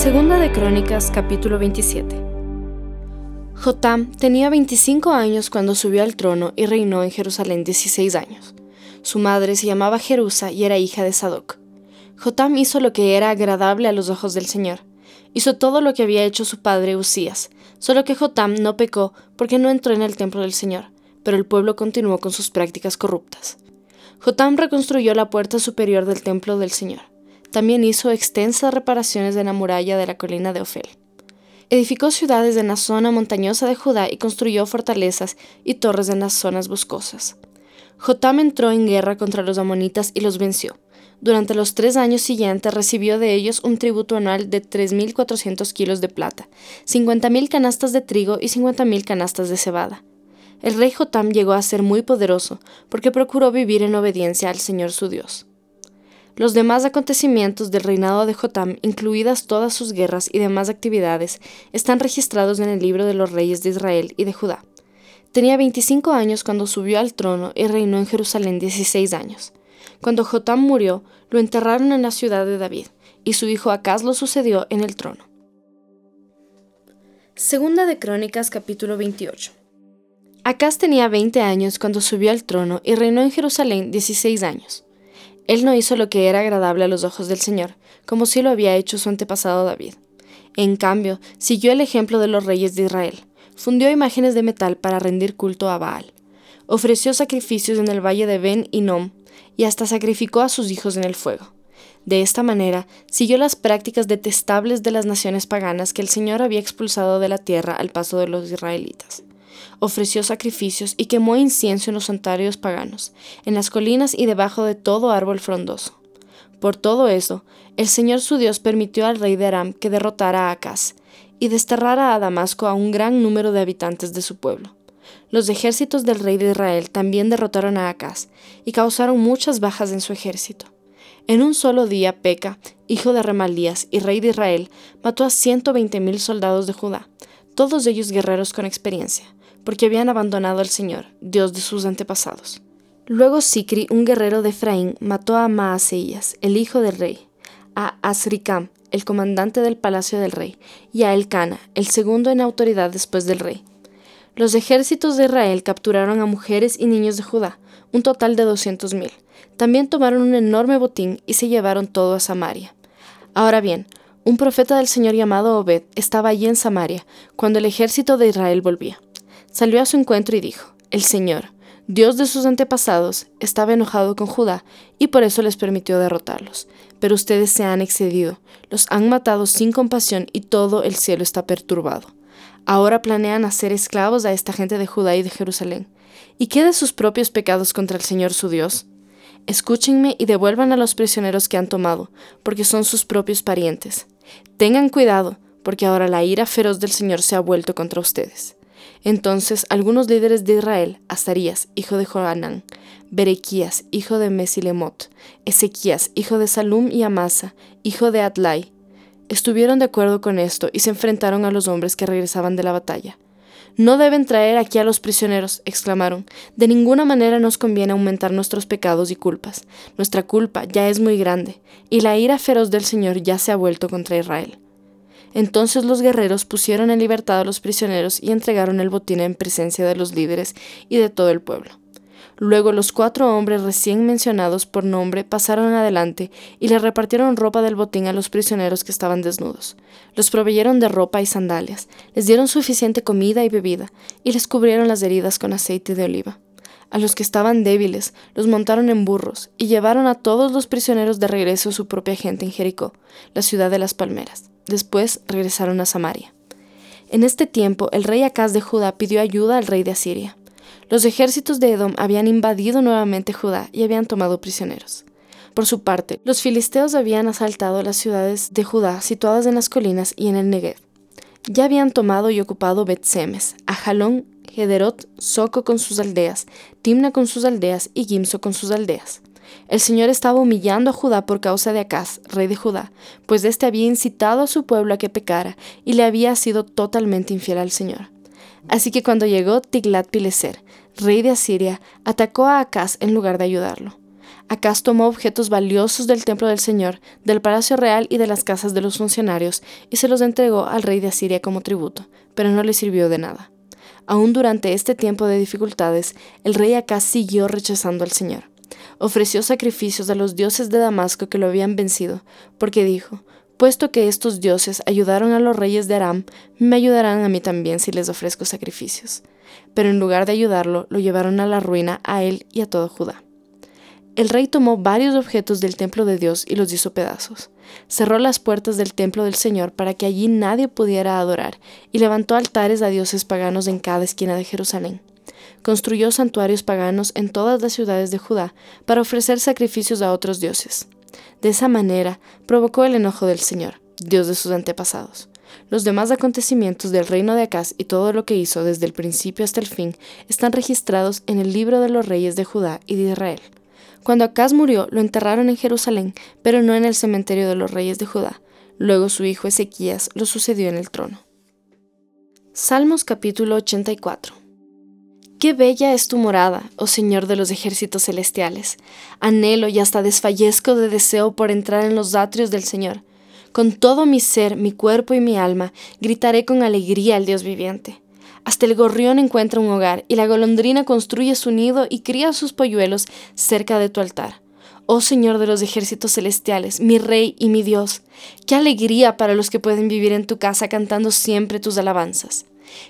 Segunda de Crónicas capítulo 27 Jotam tenía 25 años cuando subió al trono y reinó en Jerusalén 16 años. Su madre se llamaba Jerusa y era hija de Sadoc. Jotam hizo lo que era agradable a los ojos del Señor. Hizo todo lo que había hecho su padre Usías, solo que Jotam no pecó porque no entró en el templo del Señor, pero el pueblo continuó con sus prácticas corruptas. Jotam reconstruyó la puerta superior del templo del Señor. También hizo extensas reparaciones de la muralla de la colina de Ofel. Edificó ciudades en la zona montañosa de Judá y construyó fortalezas y torres en las zonas boscosas. Jotam entró en guerra contra los amonitas y los venció. Durante los tres años siguientes recibió de ellos un tributo anual de 3.400 kilos de plata, 50.000 canastas de trigo y 50.000 canastas de cebada. El rey Jotam llegó a ser muy poderoso porque procuró vivir en obediencia al Señor su Dios. Los demás acontecimientos del reinado de Jotam, incluidas todas sus guerras y demás actividades, están registrados en el libro de los reyes de Israel y de Judá. Tenía 25 años cuando subió al trono y reinó en Jerusalén 16 años. Cuando Jotam murió, lo enterraron en la ciudad de David, y su hijo Acaz lo sucedió en el trono. Segunda de Crónicas capítulo 28 Acaz tenía 20 años cuando subió al trono y reinó en Jerusalén 16 años. Él no hizo lo que era agradable a los ojos del Señor, como si lo había hecho su antepasado David. En cambio, siguió el ejemplo de los reyes de Israel. Fundió imágenes de metal para rendir culto a Baal. Ofreció sacrificios en el valle de Ben Nom y hasta sacrificó a sus hijos en el fuego. De esta manera, siguió las prácticas detestables de las naciones paganas que el Señor había expulsado de la tierra al paso de los israelitas ofreció sacrificios y quemó incienso en los santuarios paganos, en las colinas y debajo de todo árbol frondoso. Por todo eso, el Señor su Dios permitió al rey de Aram que derrotara a Acaz y desterrara a Damasco a un gran número de habitantes de su pueblo. Los ejércitos del rey de Israel también derrotaron a Acaz y causaron muchas bajas en su ejército. En un solo día, Peca, hijo de Remalías y rey de Israel, mató a ciento veinte mil soldados de Judá, todos ellos guerreros con experiencia porque habían abandonado al Señor, Dios de sus antepasados. Luego Sicri, un guerrero de Efraín, mató a Maaseías, el hijo del rey, a Asricam, el comandante del palacio del rey, y a Elcana, el segundo en autoridad después del rey. Los ejércitos de Israel capturaron a mujeres y niños de Judá, un total de doscientos mil. También tomaron un enorme botín y se llevaron todo a Samaria. Ahora bien, un profeta del Señor llamado Obed estaba allí en Samaria cuando el ejército de Israel volvía salió a su encuentro y dijo, El Señor, Dios de sus antepasados, estaba enojado con Judá y por eso les permitió derrotarlos. Pero ustedes se han excedido, los han matado sin compasión y todo el cielo está perturbado. Ahora planean hacer esclavos a esta gente de Judá y de Jerusalén. ¿Y qué de sus propios pecados contra el Señor su Dios? Escúchenme y devuelvan a los prisioneros que han tomado, porque son sus propios parientes. Tengan cuidado, porque ahora la ira feroz del Señor se ha vuelto contra ustedes. Entonces algunos líderes de Israel, Azarías, hijo de Joanán, Berequías, hijo de Mesilemot, Ezequías, hijo de Salum y Amasa, hijo de Atlai, estuvieron de acuerdo con esto y se enfrentaron a los hombres que regresaban de la batalla. No deben traer aquí a los prisioneros, exclamaron. De ninguna manera nos conviene aumentar nuestros pecados y culpas. Nuestra culpa ya es muy grande, y la ira feroz del Señor ya se ha vuelto contra Israel. Entonces los guerreros pusieron en libertad a los prisioneros y entregaron el botín en presencia de los líderes y de todo el pueblo. Luego los cuatro hombres recién mencionados por nombre pasaron adelante y le repartieron ropa del botín a los prisioneros que estaban desnudos. Los proveyeron de ropa y sandalias, les dieron suficiente comida y bebida, y les cubrieron las heridas con aceite de oliva. A los que estaban débiles los montaron en burros y llevaron a todos los prisioneros de regreso a su propia gente en Jericó, la ciudad de las palmeras. Después regresaron a Samaria. En este tiempo, el rey Acaz de Judá pidió ayuda al rey de Asiria. Los ejércitos de Edom habían invadido nuevamente Judá y habían tomado prisioneros. Por su parte, los filisteos habían asaltado las ciudades de Judá situadas en las colinas y en el Negev. Ya habían tomado y ocupado Bet-Semes, Ajalón, Gederot, Soco con sus aldeas, Timna con sus aldeas y Gimso con sus aldeas. El Señor estaba humillando a Judá por causa de Acaz, rey de Judá, pues éste había incitado a su pueblo a que pecara y le había sido totalmente infiel al Señor. Así que cuando llegó Tiglat-Pileser, rey de Asiria, atacó a Acaz en lugar de ayudarlo. Acaz tomó objetos valiosos del templo del Señor, del palacio real y de las casas de los funcionarios, y se los entregó al rey de Asiria como tributo, pero no le sirvió de nada. Aún durante este tiempo de dificultades, el rey Acaz siguió rechazando al Señor. Ofreció sacrificios a los dioses de Damasco que lo habían vencido, porque dijo, Puesto que estos dioses ayudaron a los reyes de Aram, me ayudarán a mí también si les ofrezco sacrificios. Pero en lugar de ayudarlo, lo llevaron a la ruina a él y a todo Judá. El rey tomó varios objetos del templo de Dios y los hizo pedazos. Cerró las puertas del templo del Señor para que allí nadie pudiera adorar, y levantó altares a dioses paganos en cada esquina de Jerusalén. Construyó santuarios paganos en todas las ciudades de Judá para ofrecer sacrificios a otros dioses. De esa manera provocó el enojo del Señor, Dios de sus antepasados. Los demás acontecimientos del reino de Acaz y todo lo que hizo desde el principio hasta el fin están registrados en el libro de los reyes de Judá y de Israel. Cuando Acaz murió, lo enterraron en Jerusalén, pero no en el cementerio de los reyes de Judá. Luego su hijo Ezequías lo sucedió en el trono. Salmos capítulo 84 Qué bella es tu morada, oh Señor de los ejércitos celestiales. Anhelo y hasta desfallezco de deseo por entrar en los atrios del Señor. Con todo mi ser, mi cuerpo y mi alma, gritaré con alegría al Dios viviente. Hasta el gorrión encuentra un hogar, y la golondrina construye su nido y cría sus polluelos cerca de tu altar. Oh Señor de los ejércitos celestiales, mi Rey y mi Dios, qué alegría para los que pueden vivir en tu casa cantando siempre tus alabanzas.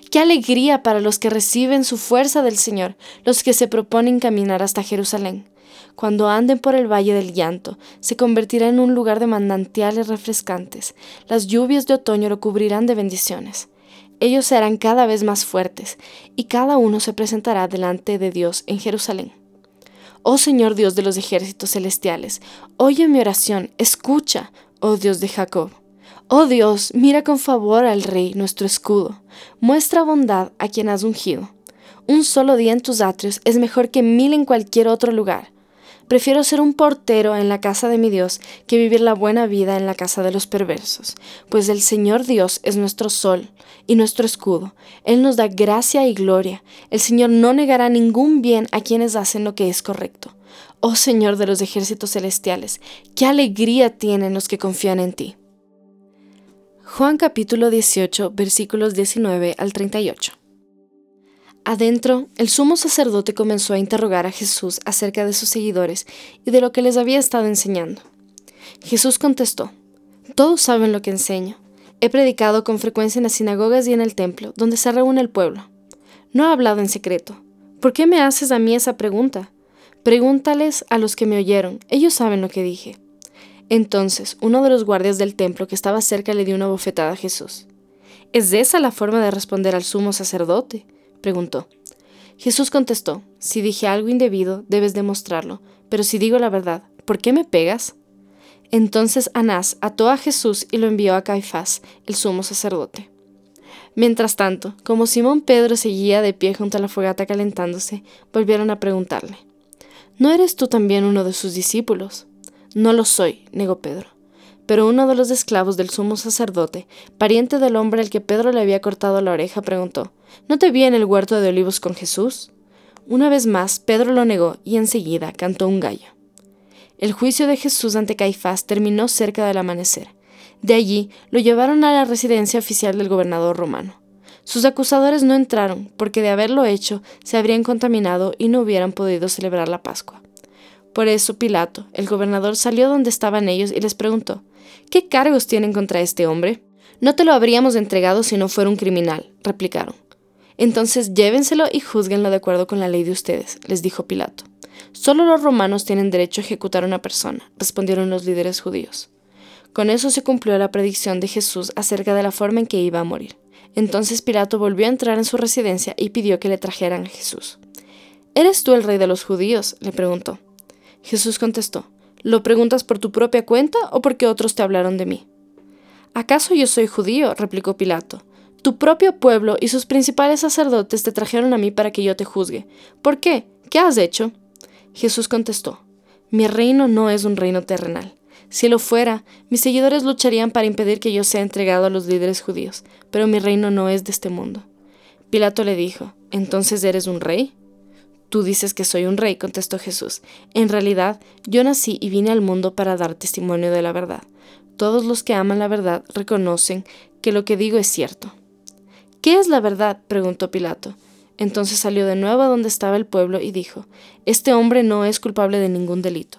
Qué alegría para los que reciben su fuerza del Señor, los que se proponen caminar hasta Jerusalén. Cuando anden por el valle del llanto, se convertirá en un lugar de manantiales refrescantes. Las lluvias de otoño lo cubrirán de bendiciones ellos serán cada vez más fuertes, y cada uno se presentará delante de Dios en Jerusalén. Oh Señor Dios de los ejércitos celestiales, oye mi oración, escucha, oh Dios de Jacob. Oh Dios, mira con favor al Rey, nuestro escudo, muestra bondad a quien has ungido. Un solo día en tus atrios es mejor que mil en cualquier otro lugar. Prefiero ser un portero en la casa de mi Dios que vivir la buena vida en la casa de los perversos, pues el Señor Dios es nuestro sol y nuestro escudo. Él nos da gracia y gloria. El Señor no negará ningún bien a quienes hacen lo que es correcto. Oh Señor de los ejércitos celestiales, qué alegría tienen los que confían en ti. Juan capítulo 18 versículos 19 al 38. Adentro, el sumo sacerdote comenzó a interrogar a Jesús acerca de sus seguidores y de lo que les había estado enseñando. Jesús contestó, Todos saben lo que enseño. He predicado con frecuencia en las sinagogas y en el templo, donde se reúne el pueblo. No he hablado en secreto. ¿Por qué me haces a mí esa pregunta? Pregúntales a los que me oyeron, ellos saben lo que dije. Entonces, uno de los guardias del templo que estaba cerca le dio una bofetada a Jesús. ¿Es esa la forma de responder al sumo sacerdote? preguntó. Jesús contestó, Si dije algo indebido, debes demostrarlo, pero si digo la verdad, ¿por qué me pegas? Entonces Anás ató a Jesús y lo envió a Caifás, el sumo sacerdote. Mientras tanto, como Simón Pedro seguía de pie junto a la fogata calentándose, volvieron a preguntarle, ¿No eres tú también uno de sus discípulos? No lo soy, negó Pedro. Pero uno de los esclavos del sumo sacerdote, pariente del hombre al que Pedro le había cortado la oreja, preguntó, ¿No te vi en el huerto de olivos con Jesús? Una vez más, Pedro lo negó y enseguida cantó un gallo. El juicio de Jesús ante Caifás terminó cerca del amanecer. De allí lo llevaron a la residencia oficial del gobernador romano. Sus acusadores no entraron, porque de haberlo hecho se habrían contaminado y no hubieran podido celebrar la Pascua. Por eso Pilato, el gobernador, salió donde estaban ellos y les preguntó, ¿Qué cargos tienen contra este hombre? No te lo habríamos entregado si no fuera un criminal, replicaron. Entonces llévenselo y juzguenlo de acuerdo con la ley de ustedes, les dijo Pilato. Solo los romanos tienen derecho a ejecutar a una persona, respondieron los líderes judíos. Con eso se cumplió la predicción de Jesús acerca de la forma en que iba a morir. Entonces Pilato volvió a entrar en su residencia y pidió que le trajeran a Jesús. ¿Eres tú el rey de los judíos? le preguntó. Jesús contestó, ¿Lo preguntas por tu propia cuenta o porque otros te hablaron de mí? ¿Acaso yo soy judío? replicó Pilato. Tu propio pueblo y sus principales sacerdotes te trajeron a mí para que yo te juzgue. ¿Por qué? ¿Qué has hecho? Jesús contestó, Mi reino no es un reino terrenal. Si lo fuera, mis seguidores lucharían para impedir que yo sea entregado a los líderes judíos, pero mi reino no es de este mundo. Pilato le dijo, ¿Entonces eres un rey? Tú dices que soy un rey, contestó Jesús. En realidad, yo nací y vine al mundo para dar testimonio de la verdad. Todos los que aman la verdad reconocen que lo que digo es cierto. ¿Qué es la verdad? preguntó Pilato. Entonces salió de nuevo a donde estaba el pueblo y dijo, Este hombre no es culpable de ningún delito.